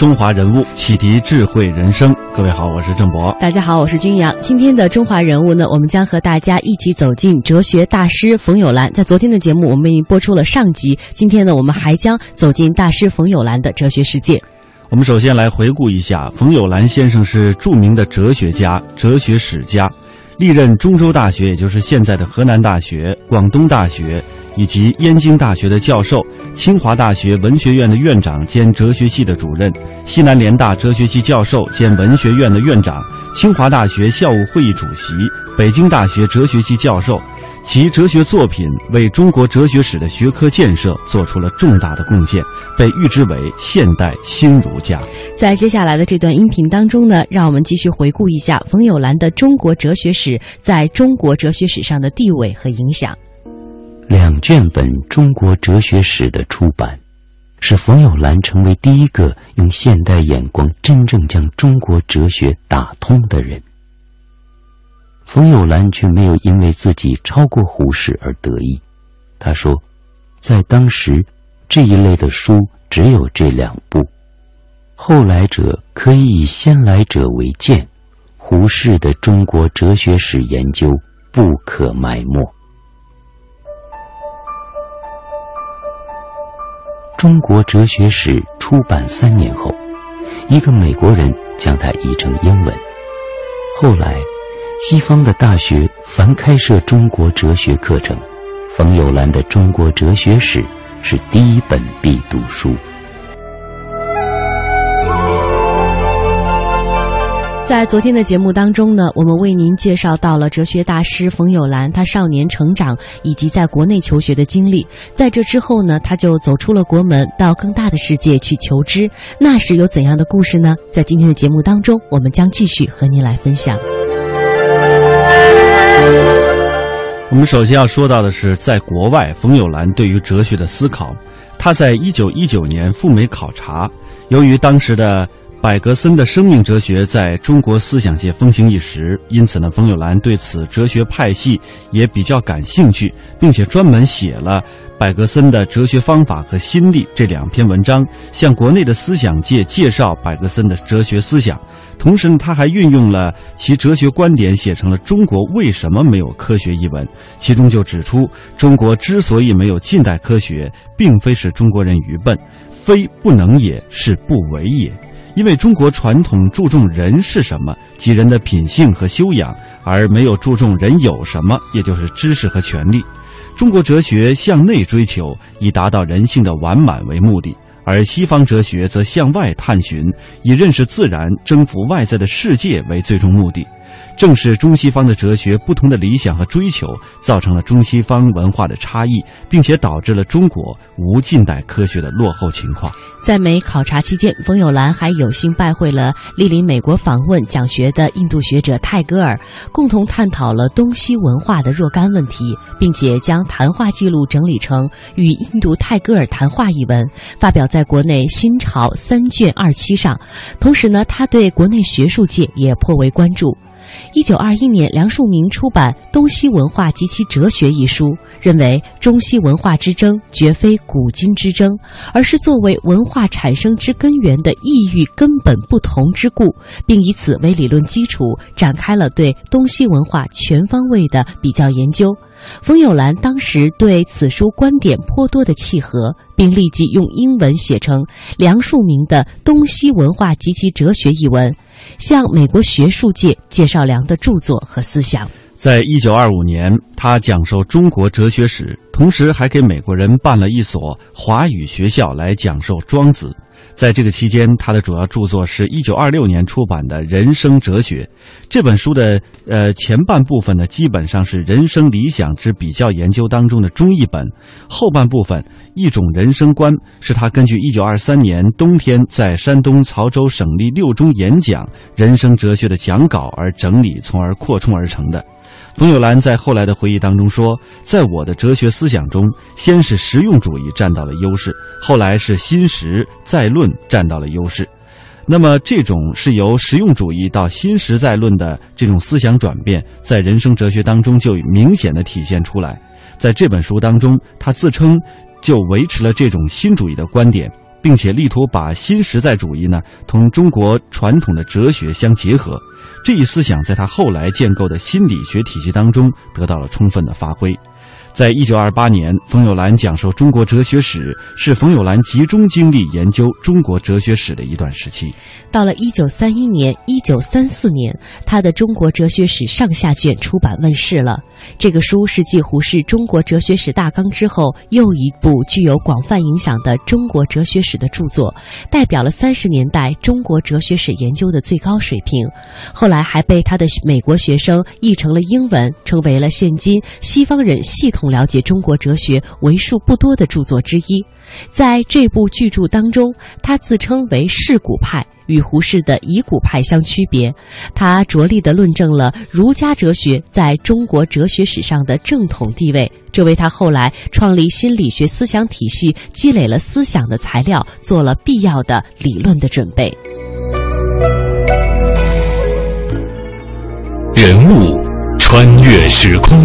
中华人物，启迪智慧人生。各位好，我是郑博。大家好，我是君阳。今天的中华人物呢，我们将和大家一起走进哲学大师冯友兰。在昨天的节目，我们已经播出了上集。今天呢，我们还将走进大师冯友兰的哲学世界。我们首先来回顾一下，冯友兰先生是著名的哲学家、哲学史家，历任中州大学，也就是现在的河南大学、广东大学。以及燕京大学的教授、清华大学文学院的院长兼哲学系的主任、西南联大哲学系教授兼文学院的院长、清华大学校务会议主席、北京大学哲学系教授，其哲学作品为中国哲学史的学科建设做出了重大的贡献，被誉之为现代新儒家。在接下来的这段音频当中呢，让我们继续回顾一下冯友兰的中国哲学史在中国哲学史上的地位和影响。两卷本《中国哲学史》的出版，使冯友兰成为第一个用现代眼光真正将中国哲学打通的人。冯友兰却没有因为自己超过胡适而得意。他说，在当时，这一类的书只有这两部，后来者可以以先来者为鉴，胡适的中国哲学史研究不可埋没。中国哲学史出版三年后，一个美国人将它译成英文。后来，西方的大学凡开设中国哲学课程，冯友兰的《中国哲学史》是第一本必读书。在昨天的节目当中呢，我们为您介绍到了哲学大师冯友兰他少年成长以及在国内求学的经历。在这之后呢，他就走出了国门，到更大的世界去求知。那是有怎样的故事呢？在今天的节目当中，我们将继续和您来分享。我们首先要说到的是，在国外，冯友兰对于哲学的思考。他在一九一九年赴美考察，由于当时的。柏格森的生命哲学在中国思想界风行一时，因此呢，冯友兰对此哲学派系也比较感兴趣，并且专门写了柏格森的哲学方法和心力这两篇文章，向国内的思想界介绍柏格森的哲学思想。同时呢，他还运用了其哲学观点，写成了《中国为什么没有科学》一文，其中就指出，中国之所以没有近代科学，并非是中国人愚笨，非不能也，是不为也。因为中国传统注重人是什么，即人的品性和修养，而没有注重人有什么，也就是知识和权利。中国哲学向内追求，以达到人性的完满为目的；而西方哲学则向外探寻，以认识自然、征服外在的世界为最终目的。正是中西方的哲学不同的理想和追求，造成了中西方文化的差异，并且导致了中国无近代科学的落后情况。在美考察期间，冯友兰还有幸拜会了莅临美国访问讲学的印度学者泰戈尔，共同探讨了东西文化的若干问题，并且将谈话记录整理成《与印度泰戈尔谈话》一文，发表在国内《新潮》三卷二期上。同时呢，他对国内学术界也颇为关注。一九二一年，梁漱溟出版《东西文化及其哲学》一书，认为中西文化之争绝非古今之争，而是作为文化产生之根源的意欲根本不同之故，并以此为理论基础，展开了对东西文化全方位的比较研究。冯友兰当时对此书观点颇多的契合，并立即用英文写成梁漱溟的《东西文化及其哲学》一文，向美国学术界介绍梁的著作和思想。在一九二五年，他讲授中国哲学史。同时还给美国人办了一所华语学校来讲授《庄子》。在这个期间，他的主要著作是一九二六年出版的《人生哲学》这本书的呃前半部分呢，基本上是人生理想之比较研究当中的中译本；后半部分一种人生观是他根据一九二三年冬天在山东曹州省立六中演讲人生哲学的讲稿而整理，从而扩充而成的。冯友兰在后来的回忆当中说：“在我的哲学思想中，先是实用主义占到了优势，后来是新实在论占到了优势。那么，这种是由实用主义到新实在论的这种思想转变，在人生哲学当中就明显的体现出来。在这本书当中，他自称就维持了这种新主义的观点。”并且力图把新实在主义呢同中国传统的哲学相结合，这一思想在他后来建构的心理学体系当中得到了充分的发挥。在一九二八年，冯友兰讲授中国哲学史，是冯友兰集中精力研究中国哲学史的一段时期。到了一九三一年、一九三四年，他的《中国哲学史》上下卷出版问世了。这个书是继《胡适中国哲学史大纲》之后又一部具有广泛影响的中国哲学史的著作，代表了三十年代中国哲学史研究的最高水平。后来还被他的美国学生译成了英文，成为了现今西方人系统了解中国哲学为数不多的著作之一。在这部巨著当中，他自称为“世古派”。与胡适的以古派相区别，他着力地论证了儒家哲学在中国哲学史上的正统地位，这为他后来创立心理学思想体系积累了思想的材料，做了必要的理论的准备。人物穿越时空，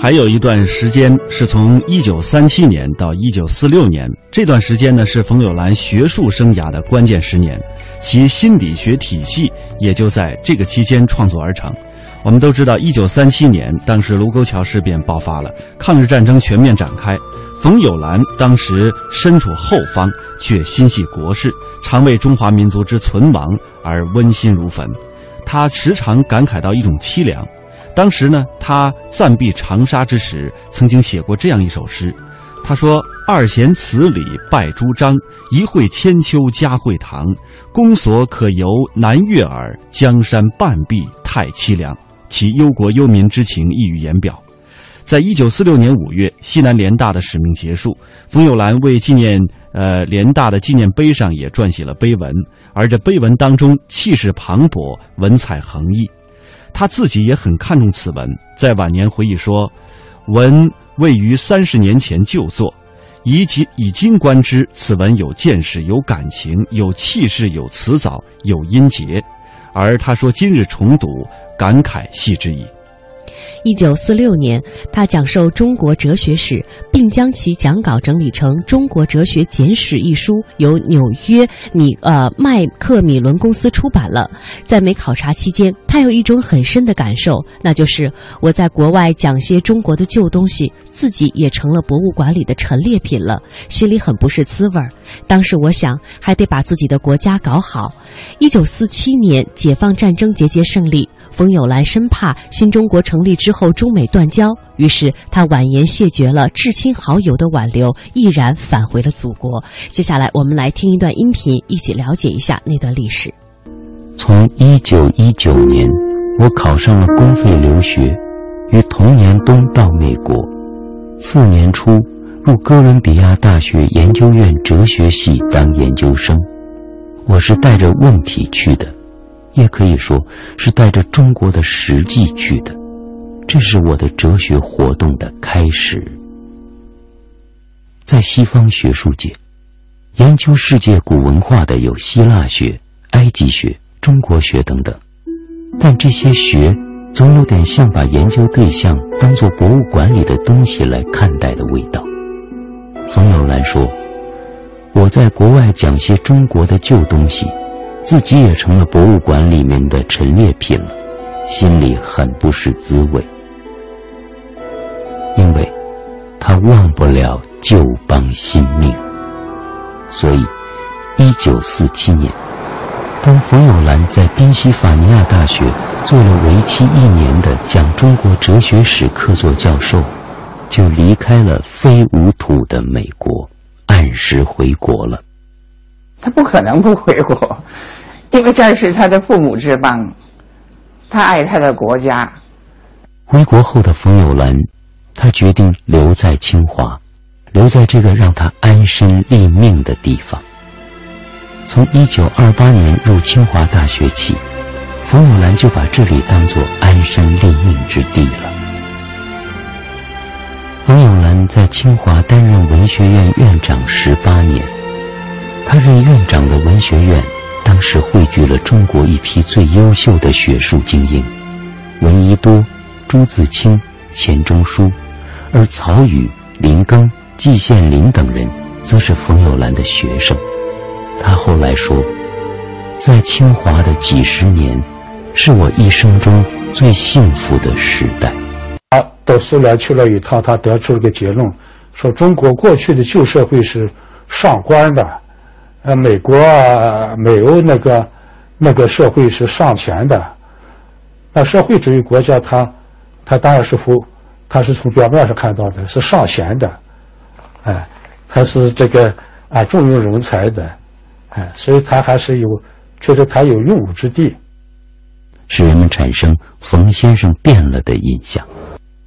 还有一段时间是从一九三七年到一九四六年，这段时间呢是冯友兰学术生涯的关键十年，其心理学体系也就在这个期间创作而成。我们都知道，一九三七年当时卢沟桥事变爆发了，抗日战争全面展开。冯友兰当时身处后方，却心系国事，常为中华民族之存亡而温心如焚。他时常感慨到一种凄凉。当时呢，他暂避长沙之时，曾经写过这样一首诗。他说：“二贤祠里拜朱张，一会千秋佳会堂。宫锁可游南岳耳，江山半壁太凄凉。”其忧国忧民之情溢于言表。在一九四六年五月，西南联大的使命结束，冯友兰为纪念呃联大的纪念碑上也撰写了碑文，而这碑文当中气势磅礴，文采横溢。他自己也很看重此文，在晚年回忆说：“文位于三十年前旧作，以及以今观之，此文有见识，有感情，有气势，有辞藻，有音节。而他说今日重读，感慨系之矣。”一九四六年，他讲授中国哲学史，并将其讲稿整理成《中国哲学简史》一书，由纽约米呃麦克米伦公司出版了。在美考察期间，他有一种很深的感受，那就是我在国外讲些中国的旧东西，自己也成了博物馆里的陈列品了，心里很不是滋味儿。当时我想，还得把自己的国家搞好。一九四七年，解放战争节节胜利。冯友兰深怕新中国成立之之后中美断交，于是他婉言谢绝了至亲好友的挽留，毅然返回了祖国。接下来，我们来听一段音频，一起了解一下那段历史。从一九一九年，我考上了公费留学，于同年冬到美国。次年初，入哥伦比亚大学研究院哲学系当研究生。我是带着问题去的。也可以说是带着中国的实际去的，这是我的哲学活动的开始。在西方学术界，研究世界古文化的有希腊学、埃及学、中国学等等，但这些学总有点像把研究对象当做博物馆里的东西来看待的味道。冯友兰说：“我在国外讲些中国的旧东西，自己也成了博物馆里面的陈列品了，心里很不是滋味。他忘不了旧邦新命。所以，一九四七年，当冯友兰在宾夕法尼亚大学做了为期一年的讲中国哲学史客座教授。”就离开了非无土的美国，按时回国了。他不可能不回国，因为这是他的父母之邦，他爱他的国家。回国后的冯友兰，他决定留在清华，留在这个让他安身立命的地方。从一九二八年入清华大学起，冯友兰就把这里当作安身立命之地了。冯友兰在清华担任文学院院长十八年，他任院长的文学院当时汇聚了中国一批最优秀的学术精英，闻一多、朱自清、钱钟书，而曹禺、林庚、季羡林等人则是冯友兰的学生。他后来说，在清华的几十年，是我一生中最幸福的时代。他到苏联去了一趟，他得出了个结论，说中国过去的旧社会是上官的，呃，美国、啊美欧那个那个社会是上钱的。那社会主义国家，他他当然是服，他是从表面上看到的是上贤的，哎，他是这个啊重用人才的，哎，所以他还是有觉得他有用武之地，使人们产生冯先生变了的印象。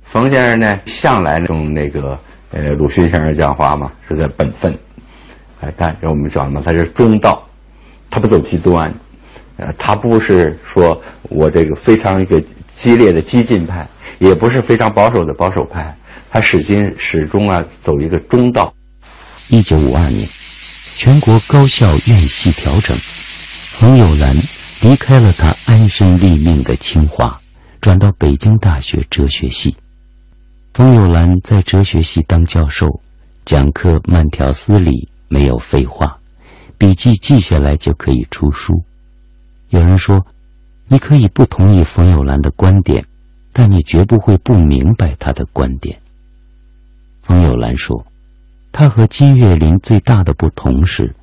冯先生呢，向来用那个呃鲁迅先生讲话嘛，是个本分，哎，但是我们讲嘛，他是中道，他不走极端，呃，他不是说我这个非常一个激烈的激进派，也不是非常保守的保守派，他始终始终啊走一个中道。一九五二年，全国高校院系调整，冯友兰离开了他安身立命的清华，转到北京大学哲学系。冯友兰在哲学系当教授，讲课慢条斯理，没有废话，笔记记下来就可以出书。有人说，你可以不同意冯友兰的观点，但你绝不会不明白他的观点。冯友兰说，他和金岳霖最大的不同是，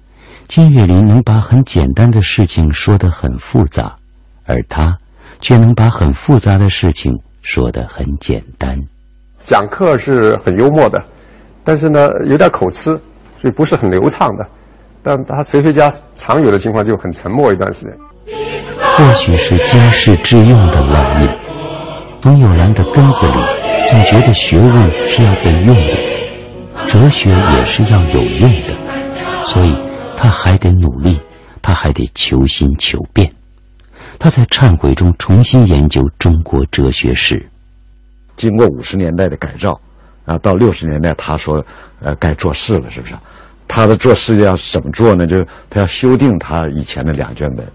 金岳霖能把很简单的事情说得很复杂，而他却能把很复杂的事情说得很简单。讲课是很幽默的，但是呢有点口吃，所以不是很流畅的。但他哲学家常有的情况就很沉默一段时间。或许是经世致用的烙印，冯友兰的根子里总觉得学问是要被用的，哲学也是要有用的，所以他还得努力，他还得求新求变。他在忏悔中重新研究中国哲学史。经过五十年代的改造，啊，到六十年代，他说，呃，该做事了，是不是？他的做事要怎么做呢？就是他要修订他以前的两卷本，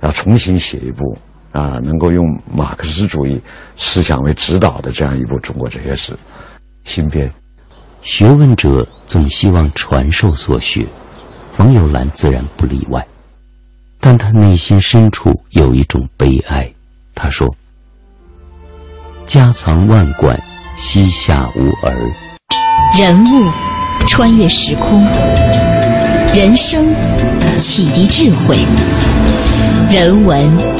要重新写一部，啊，能够用马克思主义思想为指导的这样一部中国哲学史，新编。学问者总希望传授所学，冯友兰自然不例外，但他内心深处有一种悲哀。他说。家藏万贯，膝下无儿。人物穿越时空，人生启迪智慧，人文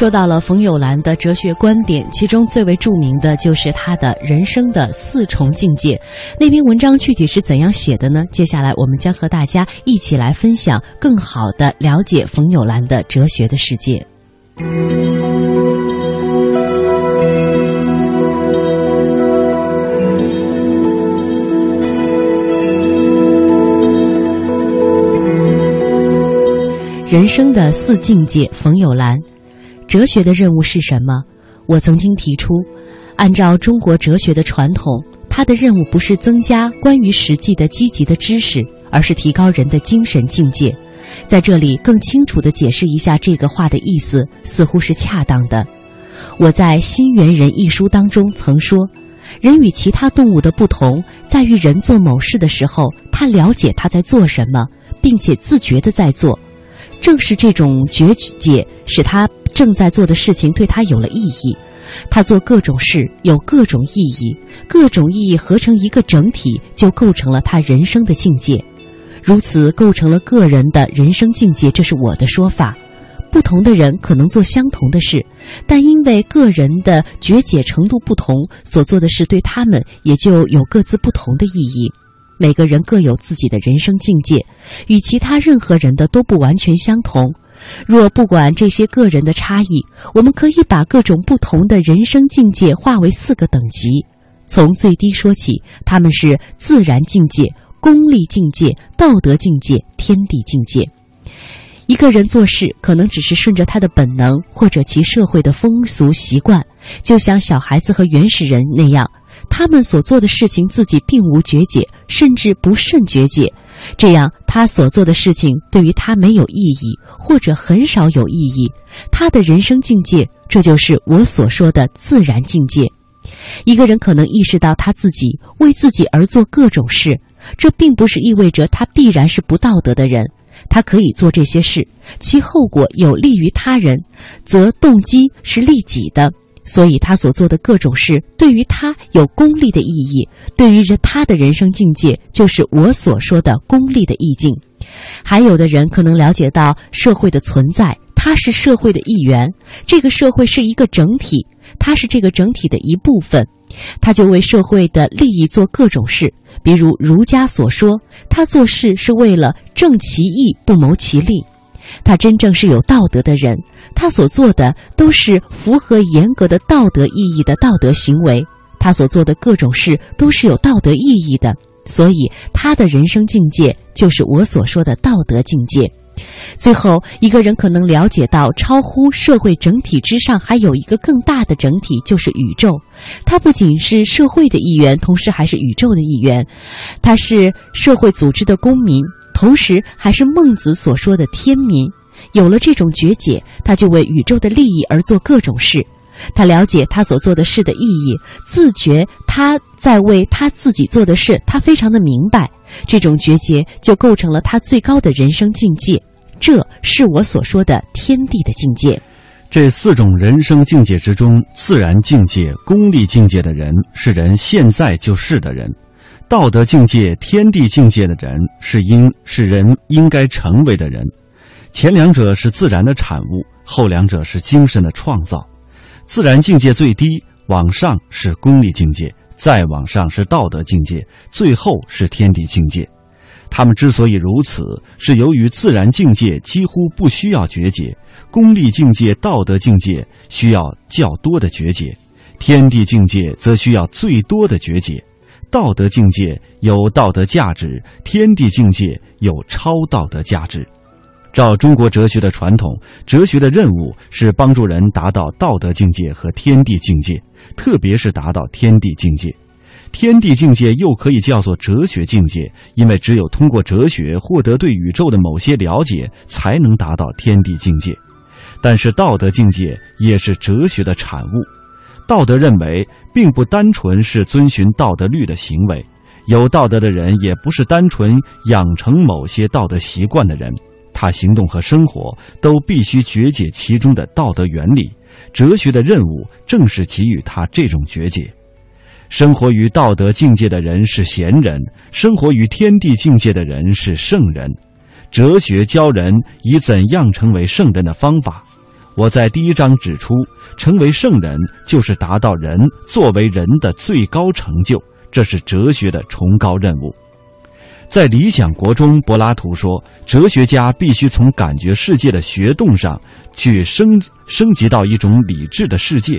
说到了冯友兰的哲学观点，其中最为著名的就是他的人生的四重境界。那篇文章具体是怎样写的呢？接下来我们将和大家一起来分享，更好的了解冯友兰的哲学的世界。人生的四境界，冯友兰。哲学的任务是什么？我曾经提出，按照中国哲学的传统，它的任务不是增加关于实际的积极的知识，而是提高人的精神境界。在这里更清楚地解释一下这个话的意思，似乎是恰当的。我在《新猿人》一书当中曾说，人与其他动物的不同在于，人做某事的时候，他了解他在做什么，并且自觉地在做。正是这种觉解，使他正在做的事情对他有了意义。他做各种事有各种意义，各种意义合成一个整体，就构成了他人生的境界。如此构成了个人的人生境界，这是我的说法。不同的人可能做相同的事，但因为个人的觉解程度不同，所做的事对他们也就有各自不同的意义。每个人各有自己的人生境界，与其他任何人的都不完全相同。若不管这些个人的差异，我们可以把各种不同的人生境界划为四个等级，从最低说起，他们是自然境界。功利境界、道德境界、天地境界。一个人做事可能只是顺着他的本能，或者其社会的风俗习惯，就像小孩子和原始人那样，他们所做的事情自己并无觉解，甚至不甚觉解。这样，他所做的事情对于他没有意义，或者很少有意义。他的人生境界，这就是我所说的自然境界。一个人可能意识到他自己为自己而做各种事，这并不是意味着他必然是不道德的人。他可以做这些事，其后果有利于他人，则动机是利己的。所以他所做的各种事对于他有功利的意义，对于他的人生境界就是我所说的功利的意境。还有的人可能了解到社会的存在。他是社会的一员，这个社会是一个整体，他是这个整体的一部分，他就为社会的利益做各种事。比如儒家所说，他做事是为了正其义，不谋其利。他真正是有道德的人，他所做的都是符合严格的道德意义的道德行为，他所做的各种事都是有道德意义的，所以他的人生境界就是我所说的道德境界。最后，一个人可能了解到，超乎社会整体之上，还有一个更大的整体，就是宇宙。它不仅是社会的一员，同时还是宇宙的一员。它是社会组织的公民，同时还是孟子所说的天民。有了这种觉解，他就为宇宙的利益而做各种事。他了解他所做的事的意义，自觉他在为他自己做的事，他非常的明白。这种觉解就构成了他最高的人生境界。这是我所说的天地的境界。这四种人生境界之中，自然境界、功利境界的人是人现在就是的人；道德境界、天地境界的人是应是人应该成为的人。前两者是自然的产物，后两者是精神的创造。自然境界最低，往上是功利境界，再往上是道德境界，最后是天地境界。他们之所以如此，是由于自然境界几乎不需要觉解，功利境界、道德境界需要较多的觉解，天地境界则需要最多的觉解。道德境界有道德价值，天地境界有超道德价值。照中国哲学的传统，哲学的任务是帮助人达到道德境界和天地境界，特别是达到天地境界。天地境界又可以叫做哲学境界，因为只有通过哲学获得对宇宙的某些了解，才能达到天地境界。但是道德境界也是哲学的产物。道德认为，并不单纯是遵循道德律的行为，有道德的人也不是单纯养成某些道德习惯的人，他行动和生活都必须觉解其中的道德原理。哲学的任务正是给予他这种觉解。生活于道德境界的人是贤人，生活于天地境界的人是圣人。哲学教人以怎样成为圣人的方法。我在第一章指出，成为圣人就是达到人作为人的最高成就，这是哲学的崇高任务。在《理想国》中，柏拉图说，哲学家必须从感觉世界的学动上去升升级到一种理智的世界。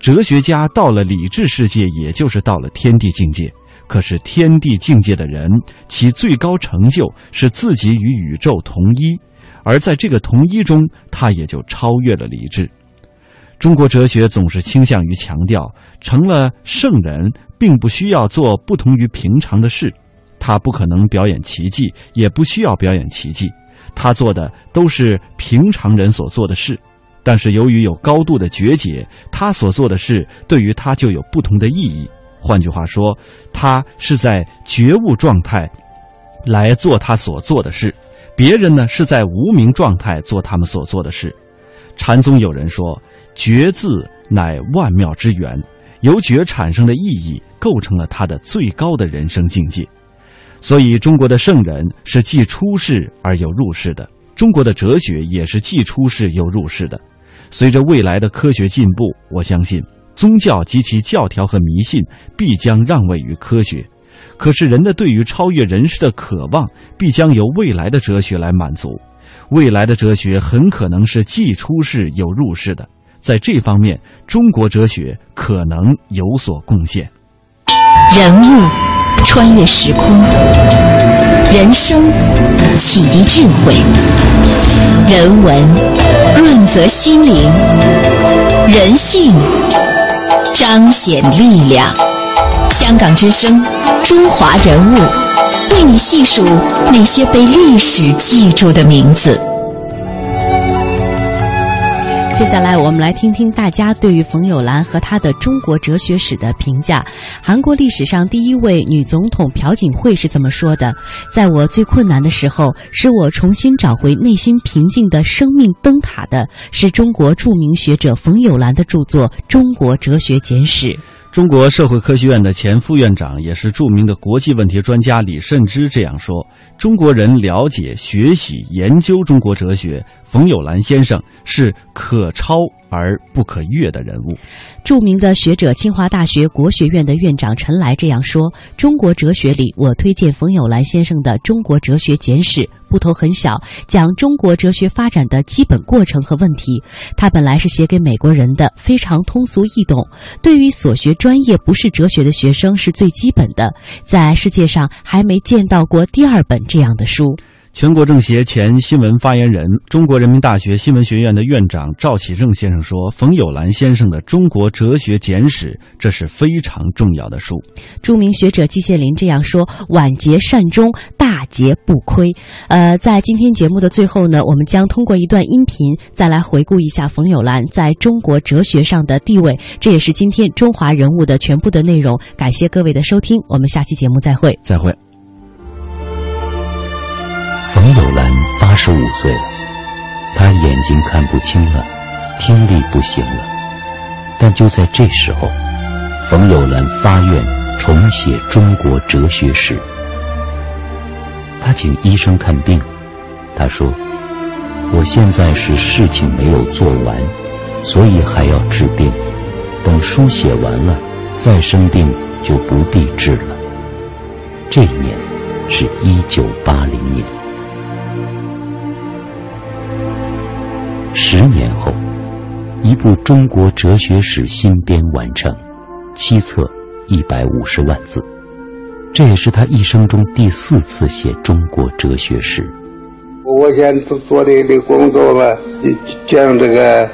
哲学家到了理智世界，也就是到了天地境界。可是天地境界的人，其最高成就是自己与宇宙同一，而在这个同一中，他也就超越了理智。中国哲学总是倾向于强调，成了圣人并不需要做不同于平常的事，他不可能表演奇迹，也不需要表演奇迹，他做的都是平常人所做的事。但是由于有高度的觉解，他所做的事对于他就有不同的意义。换句话说，他是在觉悟状态来做他所做的事，别人呢是在无名状态做他们所做的事。禅宗有人说：“觉字乃万妙之源，由觉产生的意义构成了他的最高的人生境界。”所以，中国的圣人是既出世而又入世的，中国的哲学也是既出世又入世的。随着未来的科学进步，我相信宗教及其教条和迷信必将让位于科学。可是，人的对于超越人世的渴望，必将由未来的哲学来满足。未来的哲学很可能是既出世又入世的。在这方面，中国哲学可能有所贡献。人物穿越时空，人生启迪智慧，人文。润泽心灵，人性彰显力量。香港之声，中华人物，为你细数那些被历史记住的名字。接下来，我们来听听大家对于冯友兰和她的中国哲学史的评价。韩国历史上第一位女总统朴槿惠是这么说的：“在我最困难的时候，使我重新找回内心平静的生命灯塔的，是中国著名学者冯友兰的著作《中国哲学简史》。”中国社会科学院的前副院长，也是著名的国际问题专家李慎之这样说：“中国人了解、学习、研究中国哲学，冯友兰先生是可超。”而不可越的人物，著名的学者、清华大学国学院的院长陈来这样说：“中国哲学里，我推荐冯友兰先生的《中国哲学简史》，部头很小，讲中国哲学发展的基本过程和问题。他本来是写给美国人的，非常通俗易懂，对于所学专业不是哲学的学生是最基本的。在世界上还没见到过第二本这样的书。”全国政协前新闻发言人、中国人民大学新闻学院的院长赵启正先生说：“冯友兰先生的《中国哲学简史》，这是非常重要的书。”著名学者季羡林这样说：“晚节善终，大节不亏。”呃，在今天节目的最后呢，我们将通过一段音频，再来回顾一下冯友兰在中国哲学上的地位。这也是今天中华人物的全部的内容。感谢各位的收听，我们下期节目再会。再会。十五岁了，他眼睛看不清了，听力不行了。但就在这时候，冯友兰发愿重写中国哲学史。他请医生看病，他说：“我现在是事情没有做完，所以还要治病。等书写完了，再生病就不必治了。”这一年是一九八零年。十年后，一部中国哲学史新编完成，七册，一百五十万字。这也是他一生中第四次写中国哲学史。我现在做的的工作吧，讲这个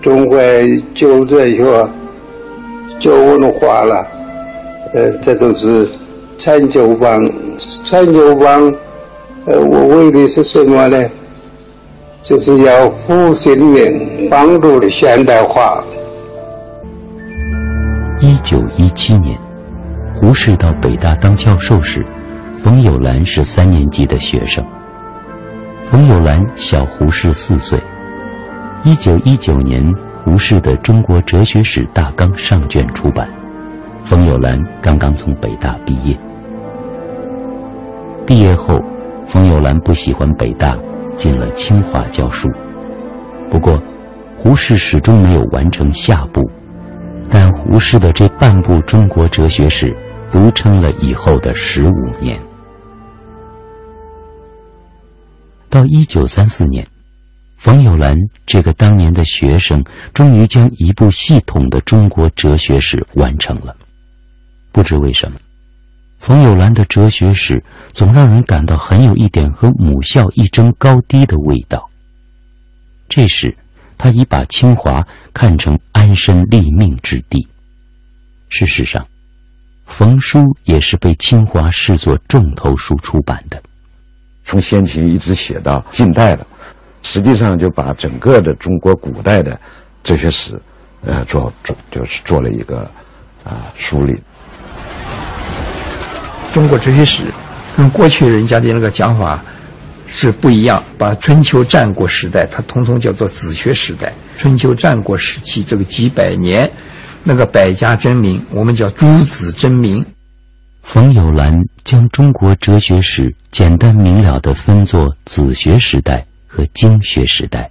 中国旧哲学、旧文化了，呃，这都是陈旧帮。陈旧帮，呃，我为的是什么呢？就是要复兴民，帮助的现代化。一九一七年，胡适到北大当教授时，冯友兰是三年级的学生。冯友兰小胡适四岁。一九一九年，胡适的《中国哲学史大纲》上卷出版，冯友兰刚刚从北大毕业。毕业后，冯友兰不喜欢北大。进了清华教书，不过胡适始终没有完成下部，但胡适的这半部中国哲学史独撑了以后的十五年。到一九三四年，冯友兰这个当年的学生终于将一部系统的中国哲学史完成了，不知为什么。冯友兰的哲学史总让人感到很有一点和母校一争高低的味道。这时，他已把清华看成安身立命之地。事实上，冯书也是被清华视作重头书出版的。从先秦一直写到近代的，实际上就把整个的中国古代的哲学史，呃，做做就是做了一个啊梳理。中国哲学史跟过去人家的那个讲法是不一样，把春秋战国时代它统统叫做子学时代。春秋战国时期这个几百年，那个百家争鸣，我们叫诸子争鸣。冯友兰将中国哲学史简单明了地分作子学时代和经学时代。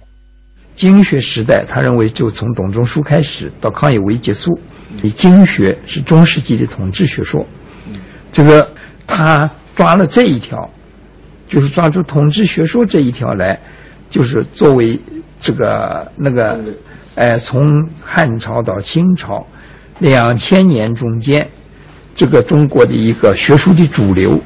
经学时代，他认为就从董仲舒开始到康有为结束。你经学是中世纪的统治学说，这个他抓了这一条，就是抓住统治学说这一条来，就是作为这个那个，哎，从汉朝到清朝两千年中间。这个中国的一个学术的主流，